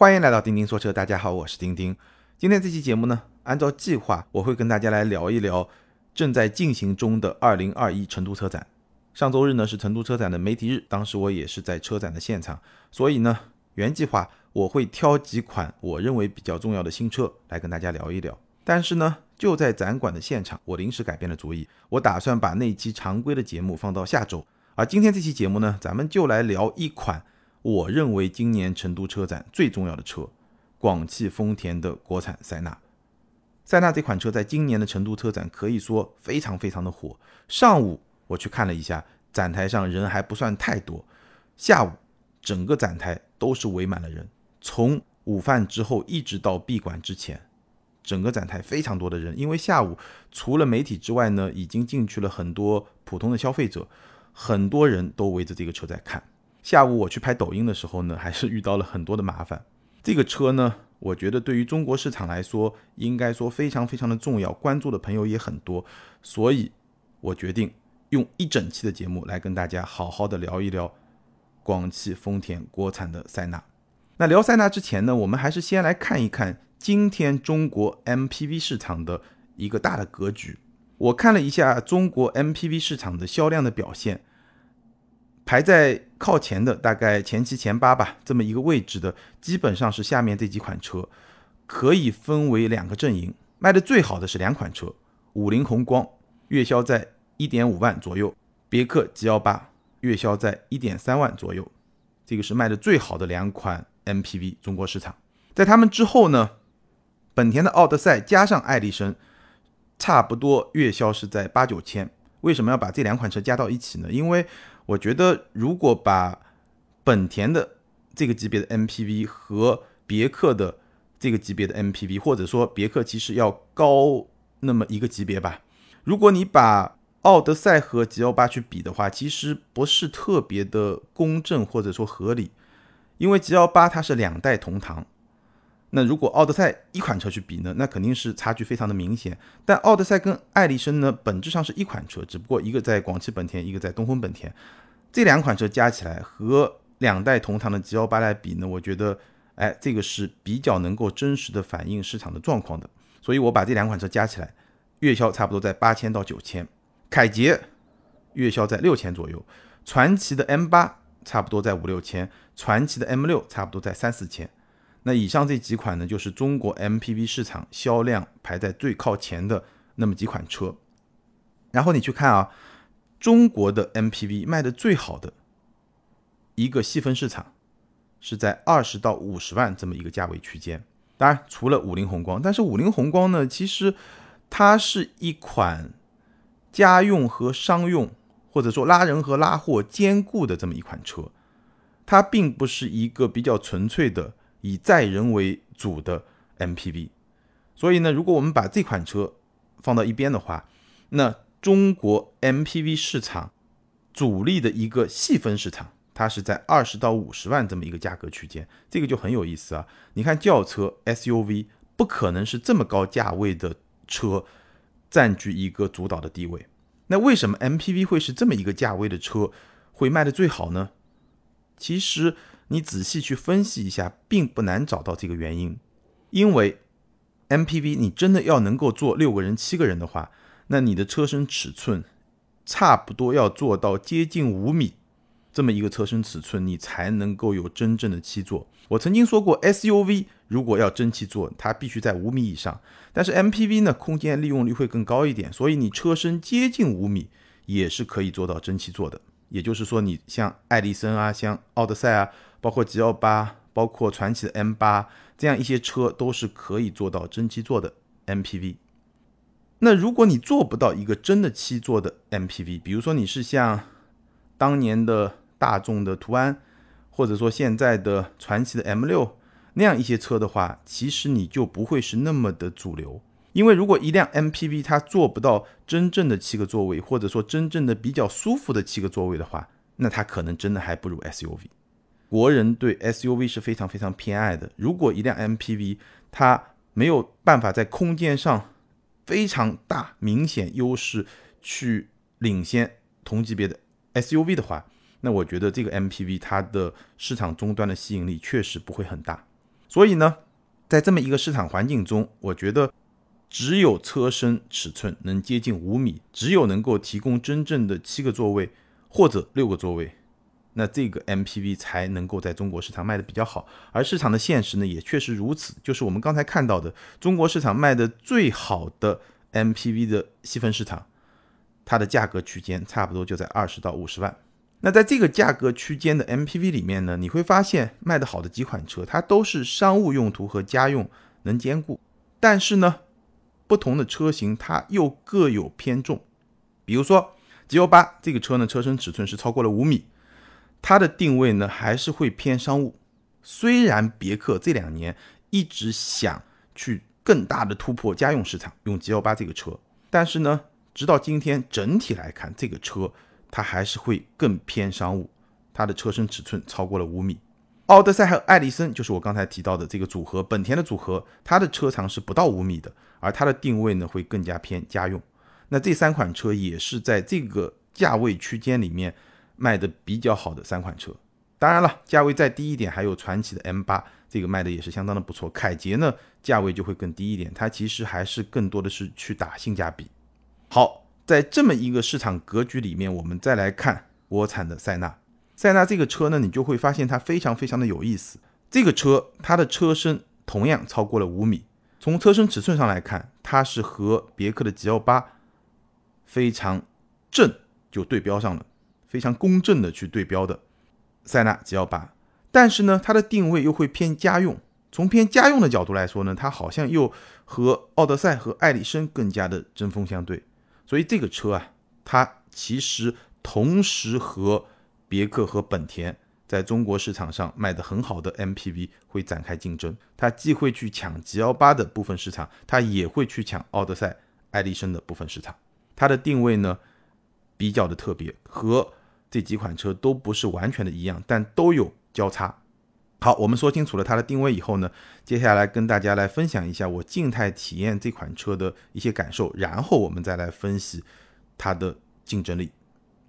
欢迎来到钉钉说车，大家好，我是钉钉。今天这期节目呢，按照计划，我会跟大家来聊一聊正在进行中的2021成都车展。上周日呢是成都车展的媒体日，当时我也是在车展的现场，所以呢，原计划我会挑几款我认为比较重要的新车来跟大家聊一聊。但是呢，就在展馆的现场，我临时改变了主意，我打算把那期常规的节目放到下周。而今天这期节目呢，咱们就来聊一款。我认为今年成都车展最重要的车，广汽丰田的国产塞纳。塞纳这款车在今年的成都车展可以说非常非常的火。上午我去看了一下，展台上人还不算太多。下午整个展台都是围满了人，从午饭之后一直到闭馆之前，整个展台非常多的人。因为下午除了媒体之外呢，已经进去了很多普通的消费者，很多人都围着这个车在看。下午我去拍抖音的时候呢，还是遇到了很多的麻烦。这个车呢，我觉得对于中国市场来说，应该说非常非常的重要，关注的朋友也很多，所以我决定用一整期的节目来跟大家好好的聊一聊广汽丰田国产的塞纳。那聊塞纳之前呢，我们还是先来看一看今天中国 MPV 市场的一个大的格局。我看了一下中国 MPV 市场的销量的表现。排在靠前的，大概前七前八吧，这么一个位置的，基本上是下面这几款车，可以分为两个阵营。卖的最好的是两款车，五菱宏光月销在一点五万左右，别克 G 幺八月销在一点三万左右，这个是卖的最好的两款 MPV 中国市场。在他们之后呢，本田的奥德赛加上爱力绅，差不多月销是在八九千。为什么要把这两款车加到一起呢？因为我觉得，如果把本田的这个级别的 MPV 和别克的这个级别的 MPV，或者说别克其实要高那么一个级别吧。如果你把奥德赛和 G L 八去比的话，其实不是特别的公正或者说合理，因为 G L 八它是两代同堂。那如果奥德赛一款车去比呢，那肯定是差距非常的明显。但奥德赛跟艾力绅呢，本质上是一款车，只不过一个在广汽本田，一个在东风本田。这两款车加起来和两代同堂的 G 幺八来比呢，我觉得，哎，这个是比较能够真实的反映市场的状况的。所以我把这两款车加起来，月销差不多在八千到九千。凯捷月销在六千左右，传祺的 M 八差不多在五六千，传祺的 M 六差不多在三四千。那以上这几款呢，就是中国 MPV 市场销量排在最靠前的那么几款车。然后你去看啊，中国的 MPV 卖的最好的一个细分市场是在二十到五十万这么一个价位区间。当然，除了五菱宏光，但是五菱宏光呢，其实它是一款家用和商用，或者说拉人和拉货兼顾的这么一款车，它并不是一个比较纯粹的。以载人为主的 MPV，所以呢，如果我们把这款车放到一边的话，那中国 MPV 市场主力的一个细分市场，它是在二十到五十万这么一个价格区间，这个就很有意思啊。你看轿车 SUV 不可能是这么高价位的车占据一个主导的地位，那为什么 MPV 会是这么一个价位的车会卖的最好呢？其实。你仔细去分析一下，并不难找到这个原因，因为 MPV 你真的要能够坐六个人、七个人的话，那你的车身尺寸差不多要做到接近五米这么一个车身尺寸，你才能够有真正的七座。我曾经说过，SUV 如果要真七座，它必须在五米以上，但是 MPV 呢，空间利用率会更高一点，所以你车身接近五米也是可以做到真七座的。也就是说，你像艾力绅啊，像奥德赛啊。包括 G 幺八，包括传祺的 M 八，这样一些车都是可以做到真七座的 MPV。那如果你做不到一个真的七座的 MPV，比如说你是像当年的大众的途安，或者说现在的传祺的 M 六那样一些车的话，其实你就不会是那么的主流。因为如果一辆 MPV 它做不到真正的七个座位，或者说真正的比较舒服的七个座位的话，那它可能真的还不如 SUV。国人对 SUV 是非常非常偏爱的。如果一辆 MPV 它没有办法在空间上非常大明显优势去领先同级别的 SUV 的话，那我觉得这个 MPV 它的市场终端的吸引力确实不会很大。所以呢，在这么一个市场环境中，我觉得只有车身尺寸能接近五米，只有能够提供真正的七个座位或者六个座位，那这个 MPV 才能够在中国市场卖的比较好。而市场的现实呢，也确实如此，就是我们刚才看到的，中国市场卖的最好的 MPV 的细分市场，它的价格区间差不多就在二十到五十万。那在这个价格区间的 MPV 里面呢，你会发现卖的好的几款车，它都是商务用途和家用能兼顾。但是呢，不同的车型它又各有偏重。比如说 G L 八这个车呢，车身尺寸是超过了五米，它的定位呢还是会偏商务。虽然别克这两年一直想去更大的突破家用市场，用 G L 八这个车，但是呢，直到今天整体来看，这个车。它还是会更偏商务，它的车身尺寸超过了五米。奥德赛和艾力绅就是我刚才提到的这个组合，本田的组合，它的车长是不到五米的，而它的定位呢会更加偏家用。那这三款车也是在这个价位区间里面卖的比较好的三款车。当然了，价位再低一点，还有传祺的 M8，这个卖的也是相当的不错。凯捷呢价位就会更低一点，它其实还是更多的是去打性价比。好。在这么一个市场格局里面，我们再来看国产的塞纳。塞纳这个车呢，你就会发现它非常非常的有意思。这个车它的车身同样超过了五米，从车身尺寸上来看，它是和别克的 G L 八非常正就对标上了，非常公正的去对标的塞纳 G L 八。但是呢，它的定位又会偏家用。从偏家用的角度来说呢，它好像又和奥德赛和艾力绅更加的针锋相对。所以这个车啊，它其实同时和别克和本田在中国市场上卖的很好的 MPV 会展开竞争。它既会去抢 G L 八的部分市场，它也会去抢奥德赛、爱丽绅的部分市场。它的定位呢比较的特别，和这几款车都不是完全的一样，但都有交叉。好，我们说清楚了它的定位以后呢，接下来跟大家来分享一下我静态体验这款车的一些感受，然后我们再来分析它的竞争力。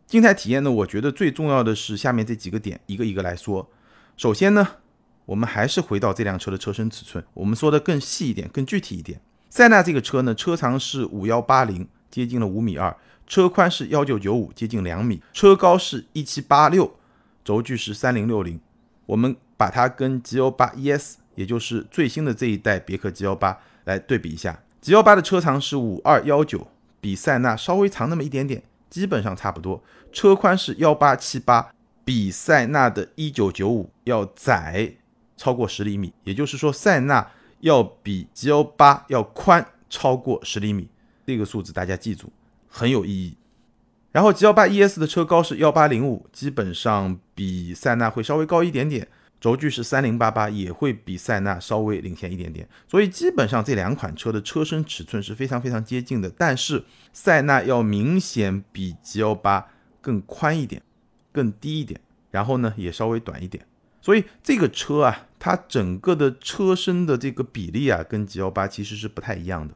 静态体验呢，我觉得最重要的是下面这几个点，一个一个来说。首先呢，我们还是回到这辆车的车身尺寸，我们说的更细一点、更具体一点。塞纳这个车呢，车长是五幺八零，接近了五米二，车宽是幺九九五，接近两米，车高是一七八六，轴距是三零六零。我们把它跟 G L 八 E S，也就是最新的这一代别克 G L 八来对比一下。G L 八的车长是五二幺九，比塞纳稍微长那么一点点，基本上差不多。车宽是幺八七八，比塞纳的一九九五要窄超过十厘米，也就是说塞纳要比 G L 八要宽超过十厘米。这个数字大家记住，很有意义。然后 G 幺八 E S 的车高是幺八零五，基本上比塞纳会稍微高一点点，轴距是三零八八，也会比塞纳稍微领先一点点。所以基本上这两款车的车身尺寸是非常非常接近的，但是塞纳要明显比 G 幺八更宽一点，更低一点，然后呢也稍微短一点。所以这个车啊，它整个的车身的这个比例啊，跟 G 幺八其实是不太一样的。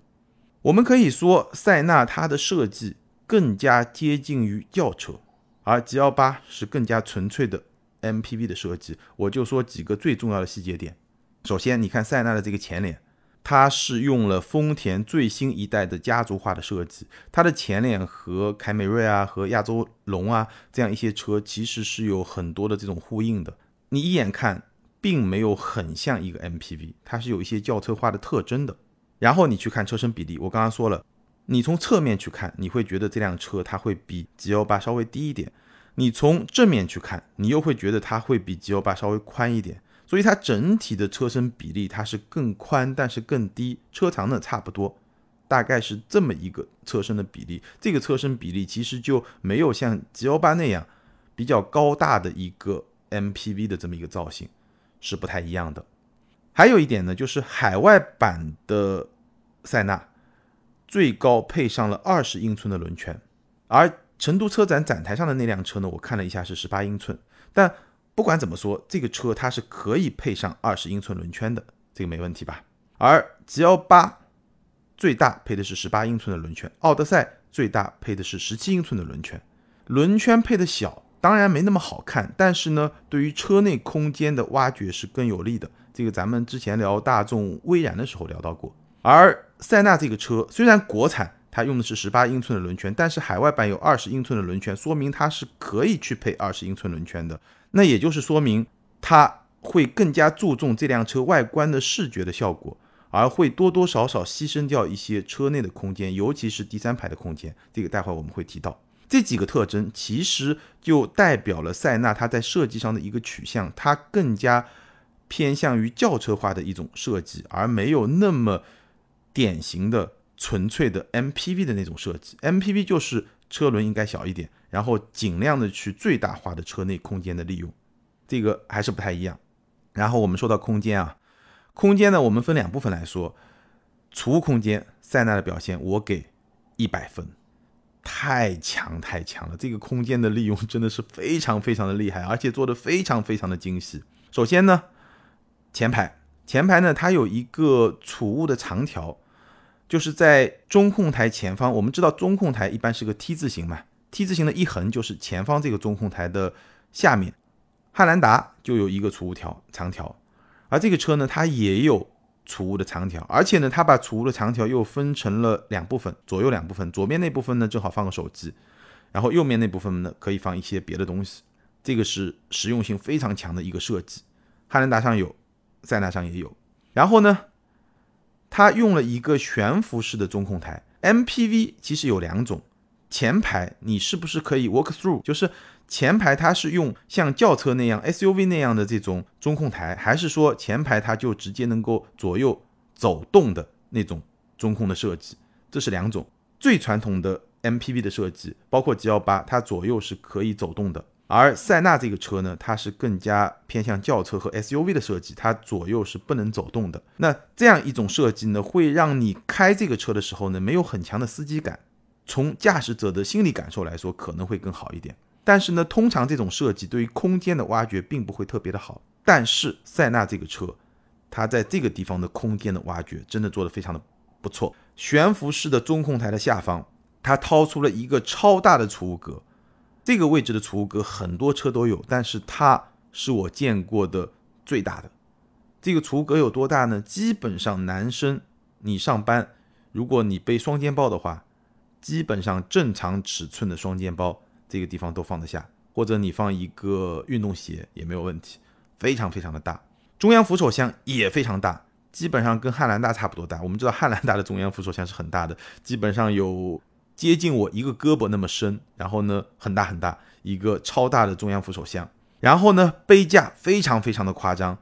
我们可以说塞纳它的设计。更加接近于轿车，而 G L 八是更加纯粹的 M P V 的设计。我就说几个最重要的细节点。首先，你看塞纳的这个前脸，它是用了丰田最新一代的家族化的设计。它的前脸和凯美瑞啊、和亚洲龙啊这样一些车其实是有很多的这种呼应的。你一眼看，并没有很像一个 M P V，它是有一些轿车化的特征的。然后你去看车身比例，我刚刚说了。你从侧面去看，你会觉得这辆车它会比 G L 八稍微低一点；你从正面去看，你又会觉得它会比 G L 八稍微宽一点。所以它整体的车身比例它是更宽，但是更低，车长呢差不多，大概是这么一个车身的比例。这个车身比例其实就没有像 G L 八那样比较高大的一个 M P V 的这么一个造型，是不太一样的。还有一点呢，就是海外版的塞纳。最高配上了二十英寸的轮圈，而成都车展展台上的那辆车呢，我看了一下是十八英寸。但不管怎么说，这个车它是可以配上二十英寸轮圈的，这个没问题吧？而 G L 八最大配的是十八英寸的轮圈，奥德赛最大配的是十七英寸的轮圈。轮圈配的小，当然没那么好看，但是呢，对于车内空间的挖掘是更有利的。这个咱们之前聊大众、威然的时候聊到过。而塞纳这个车虽然国产它用的是十八英寸的轮圈，但是海外版有二十英寸的轮圈，说明它是可以去配二十英寸轮圈的。那也就是说明它会更加注重这辆车外观的视觉的效果，而会多多少少牺牲掉一些车内的空间，尤其是第三排的空间。这个待会我们会提到。这几个特征其实就代表了塞纳它在设计上的一个取向，它更加偏向于轿车化的一种设计，而没有那么。典型的纯粹的 MPV 的那种设计，MPV 就是车轮应该小一点，然后尽量的去最大化的车内空间的利用，这个还是不太一样。然后我们说到空间啊，空间呢，我们分两部分来说，储物空间，塞纳的表现我给一百分，太强太强了，这个空间的利用真的是非常非常的厉害，而且做的非常非常的精细。首先呢，前排，前排呢，它有一个储物的长条。就是在中控台前方，我们知道中控台一般是个 T 字形嘛，T 字形的一横就是前方这个中控台的下面。汉兰达就有一个储物条长条，而这个车呢，它也有储物的长条，而且呢，它把储物的长条又分成了两部分，左右两部分，左边那部分呢正好放个手机，然后右面那部分呢可以放一些别的东西，这个是实用性非常强的一个设计。汉兰达上有，塞纳上也有，然后呢？它用了一个悬浮式的中控台，MPV 其实有两种，前排你是不是可以 walk through？就是前排它是用像轿车那样 SUV 那样的这种中控台，还是说前排它就直接能够左右走动的那种中控的设计？这是两种最传统的 MPV 的设计，包括 G 幺八，它左右是可以走动的。而塞纳这个车呢，它是更加偏向轿车和 SUV 的设计，它左右是不能走动的。那这样一种设计呢，会让你开这个车的时候呢，没有很强的司机感，从驾驶者的心理感受来说，可能会更好一点。但是呢，通常这种设计对于空间的挖掘并不会特别的好。但是塞纳这个车，它在这个地方的空间的挖掘真的做得非常的不错。悬浮式的中控台的下方，它掏出了一个超大的储物格。这个位置的储物格很多车都有，但是它是我见过的最大的。这个储物格有多大呢？基本上男生你上班，如果你背双肩包的话，基本上正常尺寸的双肩包这个地方都放得下，或者你放一个运动鞋也没有问题，非常非常的大。中央扶手箱也非常大，基本上跟汉兰达差不多大。我们知道汉兰达的中央扶手箱是很大的，基本上有。接近我一个胳膊那么深，然后呢很大很大一个超大的中央扶手箱，然后呢杯架非常非常的夸张，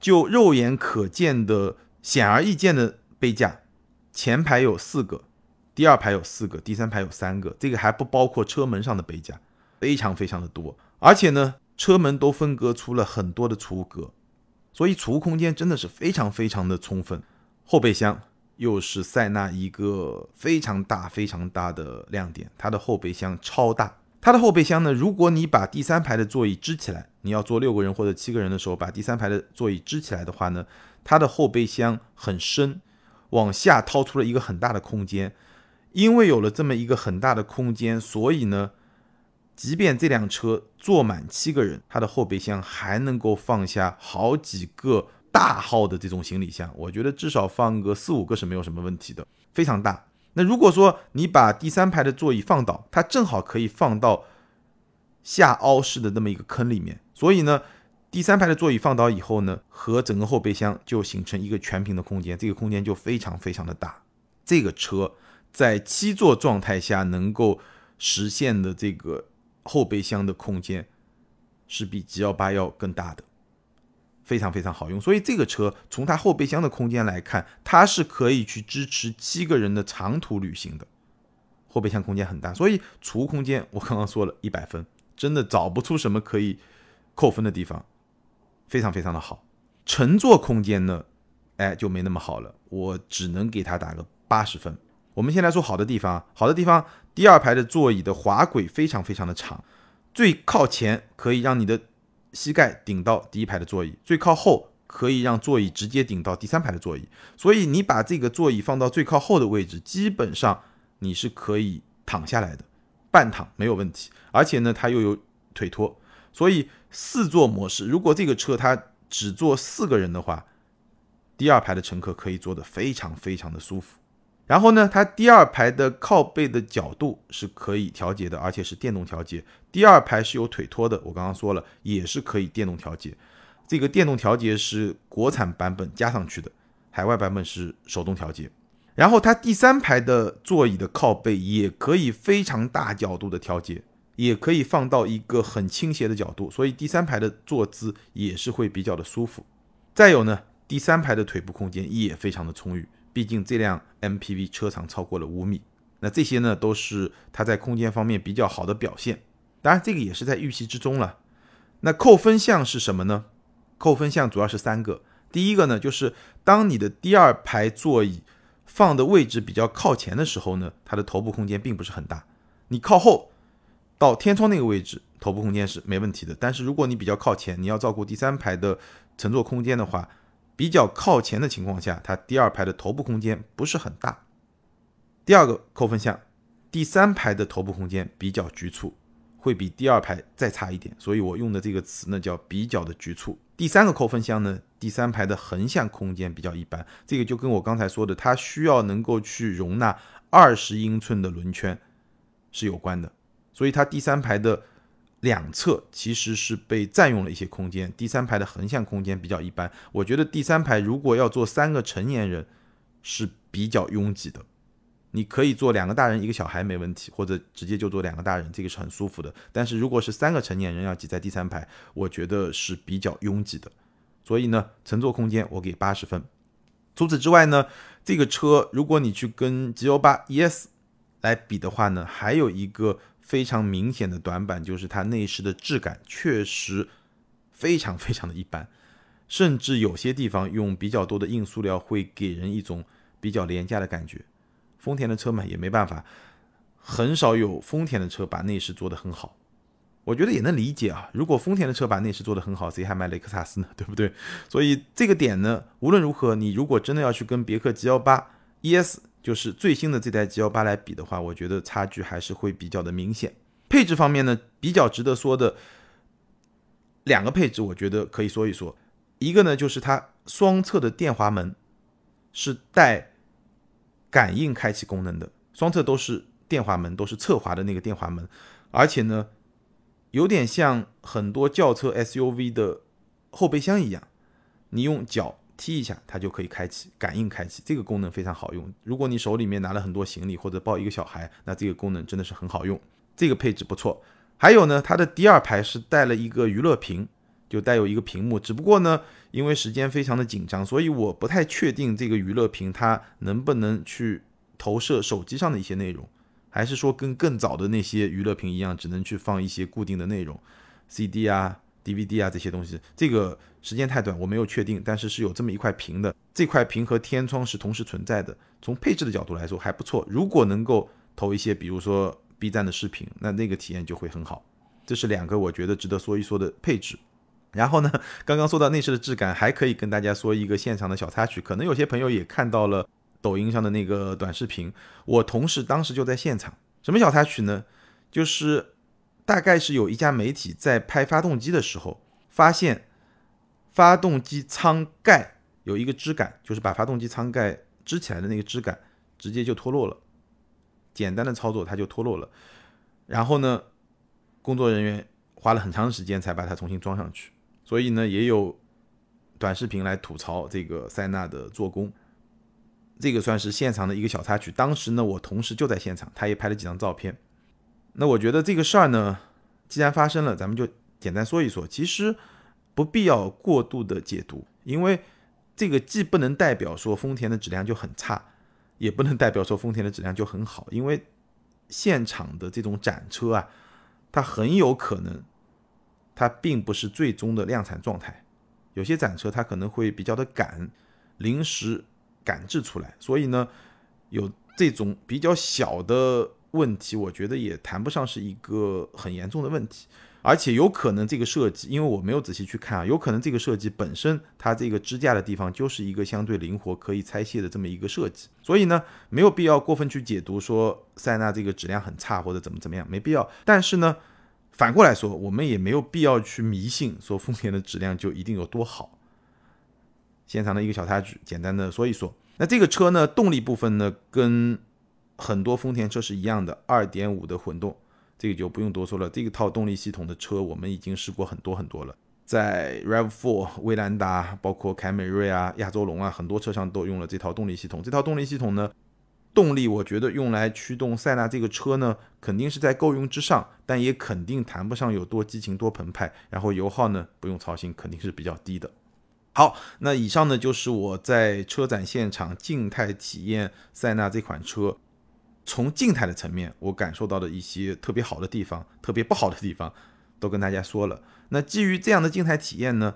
就肉眼可见的显而易见的杯架，前排有四个，第二排有四个，第三排有三个，这个还不包括车门上的杯架，非常非常的多，而且呢车门都分割出了很多的储物格，所以储物空间真的是非常非常的充分，后备箱。又是塞纳一个非常大、非常大的亮点，它的后备箱超大。它的后备箱呢，如果你把第三排的座椅支起来，你要坐六个人或者七个人的时候，把第三排的座椅支起来的话呢，它的后备箱很深，往下掏出了一个很大的空间。因为有了这么一个很大的空间，所以呢，即便这辆车坐满七个人，它的后备箱还能够放下好几个。大号的这种行李箱，我觉得至少放个四五个是没有什么问题的，非常大。那如果说你把第三排的座椅放倒，它正好可以放到下凹式的那么一个坑里面。所以呢，第三排的座椅放倒以后呢，和整个后备箱就形成一个全屏的空间，这个空间就非常非常的大。这个车在七座状态下能够实现的这个后备箱的空间，是比 G 幺八要更大的。非常非常好用，所以这个车从它后备箱的空间来看，它是可以去支持七个人的长途旅行的。后备箱空间很大，所以储物空间我刚刚说了一百分，真的找不出什么可以扣分的地方，非常非常的好。乘坐空间呢，哎就没那么好了，我只能给它打个八十分。我们先来说好的地方，好的地方，第二排的座椅的滑轨非常非常的长，最靠前可以让你的。膝盖顶到第一排的座椅，最靠后可以让座椅直接顶到第三排的座椅，所以你把这个座椅放到最靠后的位置，基本上你是可以躺下来的，半躺没有问题。而且呢，它又有腿托，所以四座模式，如果这个车它只坐四个人的话，第二排的乘客可以坐得非常非常的舒服。然后呢，它第二排的靠背的角度是可以调节的，而且是电动调节。第二排是有腿托的，我刚刚说了，也是可以电动调节。这个电动调节是国产版本加上去的，海外版本是手动调节。然后它第三排的座椅的靠背也可以非常大角度的调节，也可以放到一个很倾斜的角度，所以第三排的坐姿也是会比较的舒服。再有呢，第三排的腿部空间也非常的充裕。毕竟这辆 MPV 车长超过了五米，那这些呢都是它在空间方面比较好的表现。当然，这个也是在预期之中了。那扣分项是什么呢？扣分项主要是三个。第一个呢，就是当你的第二排座椅放的位置比较靠前的时候呢，它的头部空间并不是很大。你靠后到天窗那个位置，头部空间是没问题的。但是如果你比较靠前，你要照顾第三排的乘坐空间的话，比较靠前的情况下，它第二排的头部空间不是很大。第二个扣分项，第三排的头部空间比较局促，会比第二排再差一点，所以我用的这个词呢叫比较的局促。第三个扣分项呢，第三排的横向空间比较一般，这个就跟我刚才说的，它需要能够去容纳二十英寸的轮圈是有关的，所以它第三排的。两侧其实是被占用了一些空间，第三排的横向空间比较一般。我觉得第三排如果要坐三个成年人是比较拥挤的，你可以坐两个大人一个小孩没问题，或者直接就坐两个大人，这个是很舒服的。但是如果是三个成年人要挤在第三排，我觉得是比较拥挤的。所以呢，乘坐空间我给八十分。除此之外呢，这个车如果你去跟 G 幺八 ES 来比的话呢，还有一个。非常明显的短板就是它内饰的质感确实非常非常的一般，甚至有些地方用比较多的硬塑料会给人一种比较廉价的感觉。丰田的车嘛也没办法，很少有丰田的车把内饰做得很好。我觉得也能理解啊，如果丰田的车把内饰做得很好，谁还买雷克萨斯呢？对不对？所以这个点呢，无论如何，你如果真的要去跟别克 G 幺八 ES。就是最新的这台 G 幺八来比的话，我觉得差距还是会比较的明显。配置方面呢，比较值得说的两个配置，我觉得可以说一说。一个呢，就是它双侧的电滑门是带感应开启功能的，双侧都是电滑门，都是侧滑的那个电滑门，而且呢，有点像很多轿车 SUV 的后备箱一样，你用脚。踢一下，它就可以开启感应开启，这个功能非常好用。如果你手里面拿了很多行李或者抱一个小孩，那这个功能真的是很好用，这个配置不错。还有呢，它的第二排是带了一个娱乐屏，就带有一个屏幕。只不过呢，因为时间非常的紧张，所以我不太确定这个娱乐屏它能不能去投射手机上的一些内容，还是说跟更早的那些娱乐屏一样，只能去放一些固定的内容，CD 啊。DVD 啊这些东西，这个时间太短，我没有确定，但是是有这么一块屏的，这块屏和天窗是同时存在的。从配置的角度来说还不错，如果能够投一些，比如说 B 站的视频，那那个体验就会很好。这是两个我觉得值得说一说的配置。然后呢，刚刚说到内饰的质感，还可以跟大家说一个现场的小插曲，可能有些朋友也看到了抖音上的那个短视频，我同事当时就在现场。什么小插曲呢？就是。大概是有一家媒体在拍发动机的时候，发现发动机舱盖有一个支杆，就是把发动机舱盖支起来的那个支杆，直接就脱落了。简单的操作它就脱落了，然后呢，工作人员花了很长时间才把它重新装上去。所以呢，也有短视频来吐槽这个塞纳的做工。这个算是现场的一个小插曲。当时呢，我同事就在现场，他也拍了几张照片。那我觉得这个事儿呢，既然发生了，咱们就简单说一说。其实不必要过度的解读，因为这个既不能代表说丰田的质量就很差，也不能代表说丰田的质量就很好。因为现场的这种展车啊，它很有可能它并不是最终的量产状态，有些展车它可能会比较的赶，临时赶制出来，所以呢，有这种比较小的。问题我觉得也谈不上是一个很严重的问题，而且有可能这个设计，因为我没有仔细去看啊，有可能这个设计本身它这个支架的地方就是一个相对灵活可以拆卸的这么一个设计，所以呢没有必要过分去解读说塞纳这个质量很差或者怎么怎么样，没必要。但是呢反过来说，我们也没有必要去迷信说丰田的质量就一定有多好。现场的一个小插曲，简单的说一说。那这个车呢，动力部分呢，跟很多丰田车是一样的，二点五的混动，这个就不用多说了。这个套动力系统的车，我们已经试过很多很多了，在 Rav4、威兰达，包括凯美瑞啊、亚洲龙啊，很多车上都用了这套动力系统。这套动力系统呢，动力我觉得用来驱动塞纳这个车呢，肯定是在够用之上，但也肯定谈不上有多激情、多澎湃。然后油耗呢，不用操心，肯定是比较低的。好，那以上呢就是我在车展现场静态体验塞纳这款车，从静态的层面我感受到的一些特别好的地方，特别不好的地方都跟大家说了。那基于这样的静态体验呢，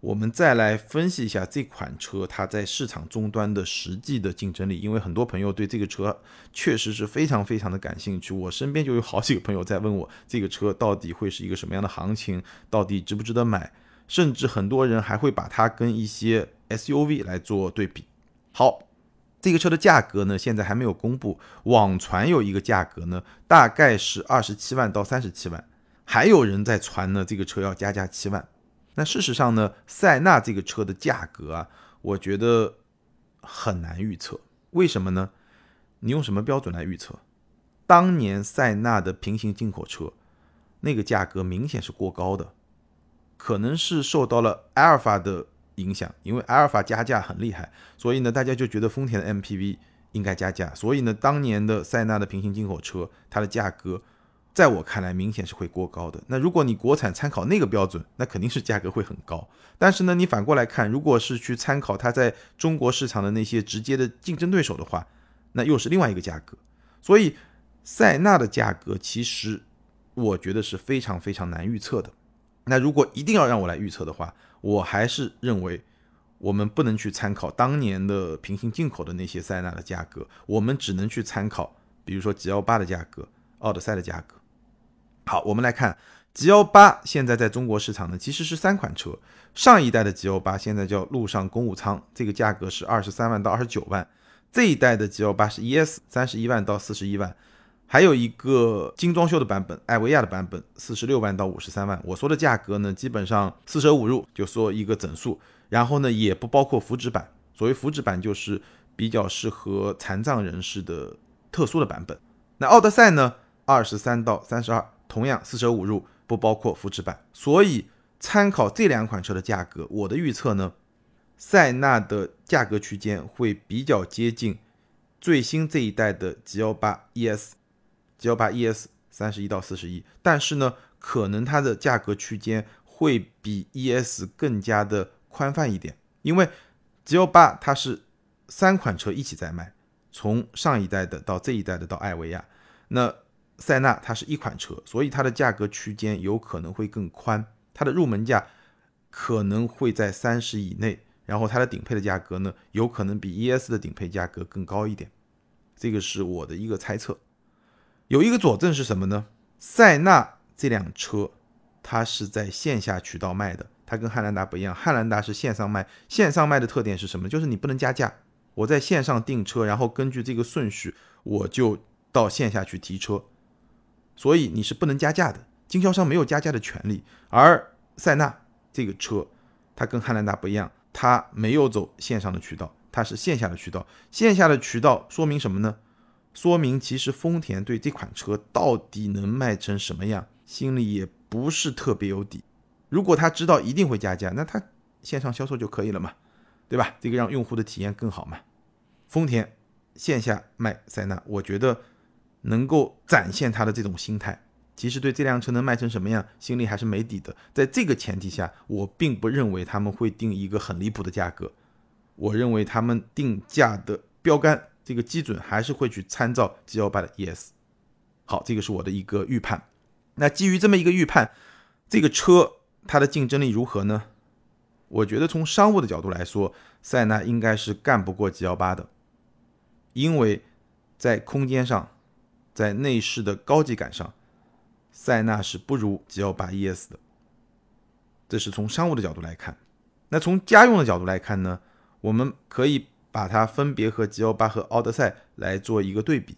我们再来分析一下这款车它在市场终端的实际的竞争力，因为很多朋友对这个车确实是非常非常的感兴趣。我身边就有好几个朋友在问我，这个车到底会是一个什么样的行情，到底值不值得买？甚至很多人还会把它跟一些 SUV 来做对比。好，这个车的价格呢，现在还没有公布，网传有一个价格呢，大概是二十七万到三十七万，还有人在传呢，这个车要加价七万。那事实上呢，塞纳这个车的价格啊，我觉得很难预测。为什么呢？你用什么标准来预测？当年塞纳的平行进口车，那个价格明显是过高的。可能是受到了阿尔法的影响，因为阿尔法加价很厉害，所以呢，大家就觉得丰田的 MPV 应该加价。所以呢，当年的塞纳的平行进口车，它的价格在我看来明显是会过高的。那如果你国产参考那个标准，那肯定是价格会很高。但是呢，你反过来看，如果是去参考它在中国市场的那些直接的竞争对手的话，那又是另外一个价格。所以塞纳的价格其实我觉得是非常非常难预测的。那如果一定要让我来预测的话，我还是认为我们不能去参考当年的平行进口的那些塞纳的价格，我们只能去参考，比如说 G L 八的价格、奥德赛的价格。好，我们来看 G L 八现在在中国市场呢，其实是三款车，上一代的 G L 八现在叫陆上公务舱，这个价格是二十三万到二十九万，这一代的 G L 八是 E S，三十一万到四十一万。还有一个精装修的版本，艾维亚的版本，四十六万到五十三万。我说的价格呢，基本上四舍五入就说一个整数，然后呢也不包括福祉版。所谓福祉版就是比较适合残障人士的特殊的版本。那奥德赛呢，二十三到三十二，同样四舍五入不包括福祉版。所以参考这两款车的价格，我的预测呢，塞纳的价格区间会比较接近最新这一代的 G L 八 ES。L 八 E S 三十一到四十一，但是呢，可能它的价格区间会比 E S 更加的宽泛一点，因为 G L 八它是三款车一起在卖，从上一代的到这一代的到艾维亚，那塞纳它是一款车，所以它的价格区间有可能会更宽，它的入门价可能会在三十以内，然后它的顶配的价格呢，有可能比 E S 的顶配价格更高一点，这个是我的一个猜测。有一个佐证是什么呢？塞纳这辆车，它是在线下渠道卖的，它跟汉兰达不一样。汉兰达是线上卖，线上卖的特点是什么？就是你不能加价。我在线上订车，然后根据这个顺序，我就到线下去提车，所以你是不能加价的，经销商没有加价的权利。而塞纳这个车，它跟汉兰达不一样，它没有走线上的渠道，它是线下的渠道。线下的渠道说明什么呢？说明其实丰田对这款车到底能卖成什么样，心里也不是特别有底。如果他知道一定会加价，那他线上销售就可以了嘛，对吧？这个让用户的体验更好嘛。丰田线下卖塞纳，我觉得能够展现他的这种心态。其实对这辆车能卖成什么样，心里还是没底的。在这个前提下，我并不认为他们会定一个很离谱的价格。我认为他们定价的标杆。这个基准还是会去参照 G L 八的 E S。好，这个是我的一个预判。那基于这么一个预判，这个车它的竞争力如何呢？我觉得从商务的角度来说，塞纳应该是干不过 G L 八的，因为在空间上，在内饰的高级感上，塞纳是不如 G L 八 E S 的。这是从商务的角度来看。那从家用的角度来看呢？我们可以。把它分别和 G L 八和奥德赛来做一个对比。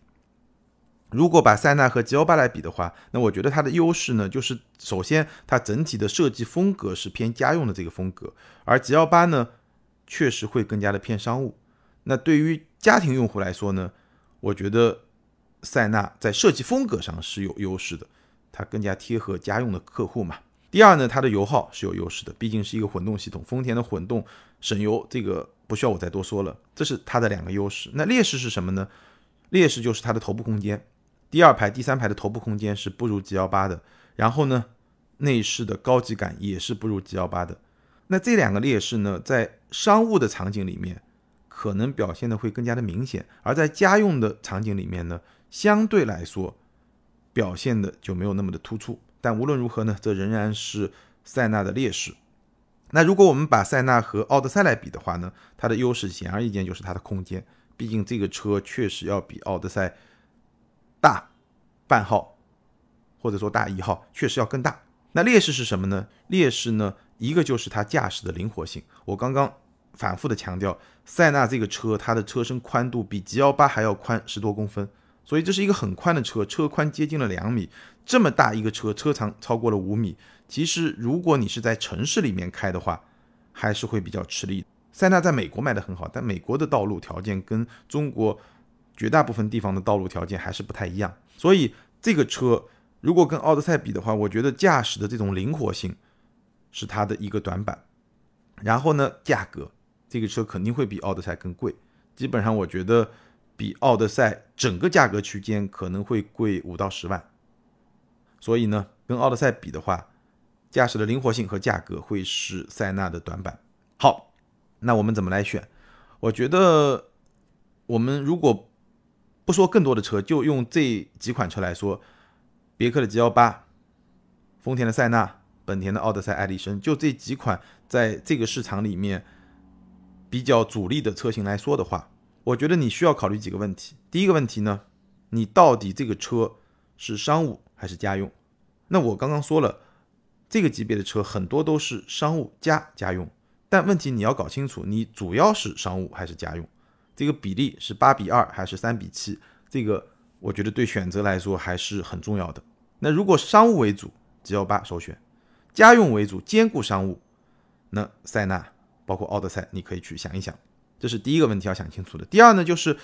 如果把塞纳和 G L 八来比的话，那我觉得它的优势呢，就是首先它整体的设计风格是偏家用的这个风格，而 G L 八呢，确实会更加的偏商务。那对于家庭用户来说呢，我觉得塞纳在设计风格上是有优势的，它更加贴合家用的客户嘛。第二呢，它的油耗是有优势的，毕竟是一个混动系统，丰田的混动省油，这个不需要我再多说了，这是它的两个优势。那劣势是什么呢？劣势就是它的头部空间，第二排、第三排的头部空间是不如 G 幺八的。然后呢，内饰的高级感也是不如 G 幺八的。那这两个劣势呢，在商务的场景里面可能表现的会更加的明显，而在家用的场景里面呢，相对来说表现的就没有那么的突出。但无论如何呢，这仍然是塞纳的劣势。那如果我们把塞纳和奥德赛来比的话呢，它的优势显而易见就是它的空间，毕竟这个车确实要比奥德赛大半号。或者说大一号确实要更大，那劣势是什么呢？劣势呢，一个就是它驾驶的灵活性。我刚刚反复的强调，塞纳这个车它的车身宽度比 G 幺八还要宽十多公分，所以这是一个很宽的车，车宽接近了两米，这么大一个车，车长超过了五米。其实如果你是在城市里面开的话，还是会比较吃力。塞纳在美国卖的很好，但美国的道路条件跟中国绝大部分地方的道路条件还是不太一样，所以这个车。如果跟奥德赛比的话，我觉得驾驶的这种灵活性是它的一个短板。然后呢，价格这个车肯定会比奥德赛更贵，基本上我觉得比奥德赛整个价格区间可能会贵五到十万。所以呢，跟奥德赛比的话，驾驶的灵活性和价格会是塞纳的短板。好，那我们怎么来选？我觉得我们如果不说更多的车，就用这几款车来说。别克的 G 幺八，丰田的塞纳，本田的奥德赛、爱丽绅，就这几款在这个市场里面比较主力的车型来说的话，我觉得你需要考虑几个问题。第一个问题呢，你到底这个车是商务还是家用？那我刚刚说了，这个级别的车很多都是商务加家用，但问题你要搞清楚，你主要是商务还是家用？这个比例是八比二还是三比七？这个。我觉得对选择来说还是很重要的。那如果商务为主，G L 八首选；家用为主，兼顾商务，那塞纳包括奥德赛，你可以去想一想。这是第一个问题要想清楚的。第二呢，就是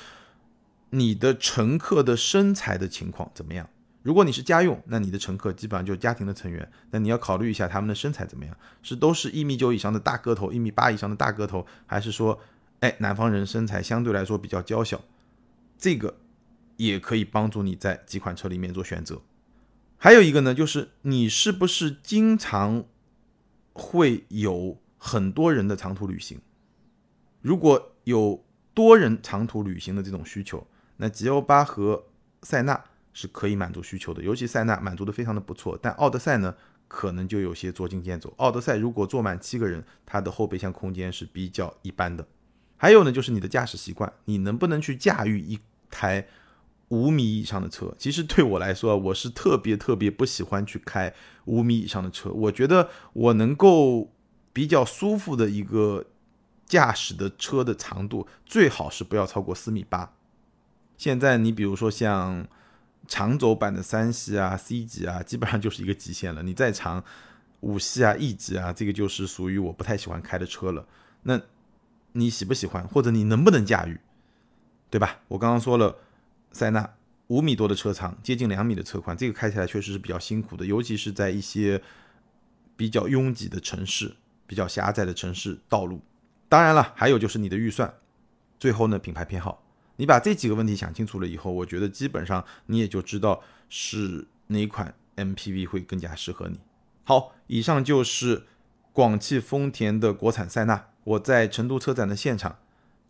你的乘客的身材的情况怎么样？如果你是家用，那你的乘客基本上就是家庭的成员，那你要考虑一下他们的身材怎么样，是都是一米九以上的大个头，一米八以上的大个头，还是说，哎，南方人身材相对来说比较娇小？这个。也可以帮助你在几款车里面做选择。还有一个呢，就是你是不是经常会有很多人的长途旅行？如果有多人长途旅行的这种需求，那 G L 八和塞纳是可以满足需求的。尤其塞纳满足的非常的不错，但奥德赛呢，可能就有些捉襟见肘。奥德赛如果坐满七个人，它的后备箱空间是比较一般的。还有呢，就是你的驾驶习惯，你能不能去驾驭一台？五米以上的车，其实对我来说，我是特别特别不喜欢去开五米以上的车。我觉得我能够比较舒服的一个驾驶的车的长度，最好是不要超过四米八。现在你比如说像长轴版的三系啊、C 级啊，基本上就是一个极限了。你再长五系啊、E 级啊，这个就是属于我不太喜欢开的车了。那你喜不喜欢，或者你能不能驾驭，对吧？我刚刚说了。塞纳五米多的车长，接近两米的车宽，这个开起来确实是比较辛苦的，尤其是在一些比较拥挤的城市、比较狭窄的城市道路。当然了，还有就是你的预算，最后呢，品牌偏好。你把这几个问题想清楚了以后，我觉得基本上你也就知道是哪款 MPV 会更加适合你。好，以上就是广汽丰田的国产塞纳，我在成都车展的现场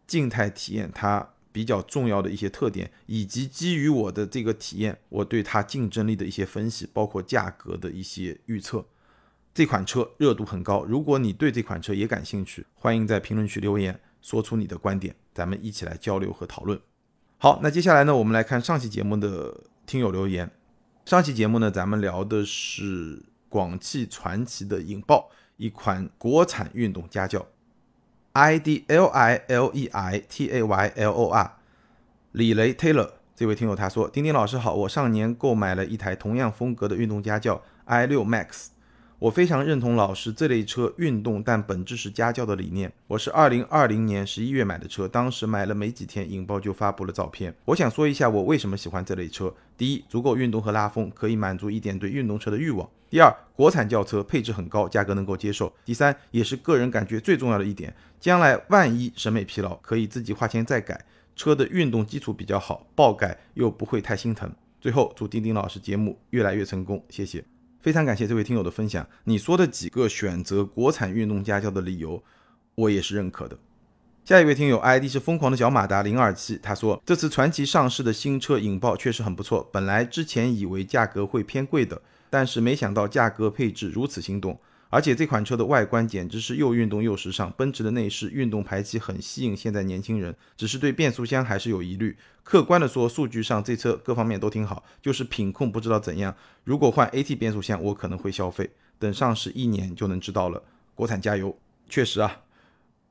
静态体验它。比较重要的一些特点，以及基于我的这个体验，我对它竞争力的一些分析，包括价格的一些预测。这款车热度很高，如果你对这款车也感兴趣，欢迎在评论区留言，说出你的观点，咱们一起来交流和讨论。好，那接下来呢，我们来看上期节目的听友留言。上期节目呢，咱们聊的是广汽传祺的引爆，一款国产运动家轿。I D L I L E I T A Y L O R，李雷 Taylor 这位听友他说：“丁丁老师好，我上年购买了一台同样风格的运动家轿 i 六 Max，我非常认同老师这类车运动但本质是家教的理念。我是二零二零年十一月买的车，当时买了没几天，引爆就发布了照片。我想说一下我为什么喜欢这类车。第一，足够运动和拉风，可以满足一点对运动车的欲望。第二，国产轿车配置很高，价格能够接受。第三，也是个人感觉最重要的一点，将来万一审美疲劳，可以自己花钱再改。车的运动基础比较好，爆改又不会太心疼。最后，祝丁丁老师节目越来越成功，谢谢。非常感谢这位听友的分享，你说的几个选择国产运动家轿的理由，我也是认可的。下一位听友 ID 是疯狂的小马达零二七，他说这次传奇上市的新车引爆确实很不错，本来之前以为价格会偏贵的，但是没想到价格配置如此心动。而且这款车的外观简直是又运动又时尚，奔驰的内饰、运动排气很吸引现在年轻人，只是对变速箱还是有疑虑。客观的说，数据上这车各方面都挺好，就是品控不知道怎样。如果换 AT 变速箱，我可能会消费，等上市一年就能知道了。国产加油，确实啊，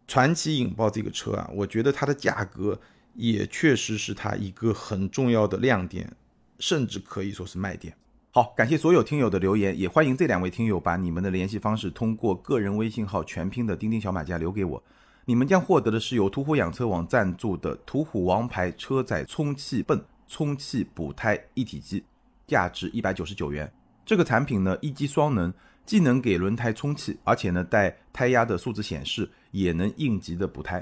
传奇引爆这个车啊，我觉得它的价格也确实是它一个很重要的亮点，甚至可以说是卖点。好，感谢所有听友的留言，也欢迎这两位听友把你们的联系方式通过个人微信号全拼的钉钉小马甲留给我，你们将获得的是由途虎养车网赞助的途虎王牌车载充气泵充气补胎一体机，价值一百九十九元。这个产品呢一机双能，既能给轮胎充气，而且呢带胎压的数字显示，也能应急的补胎。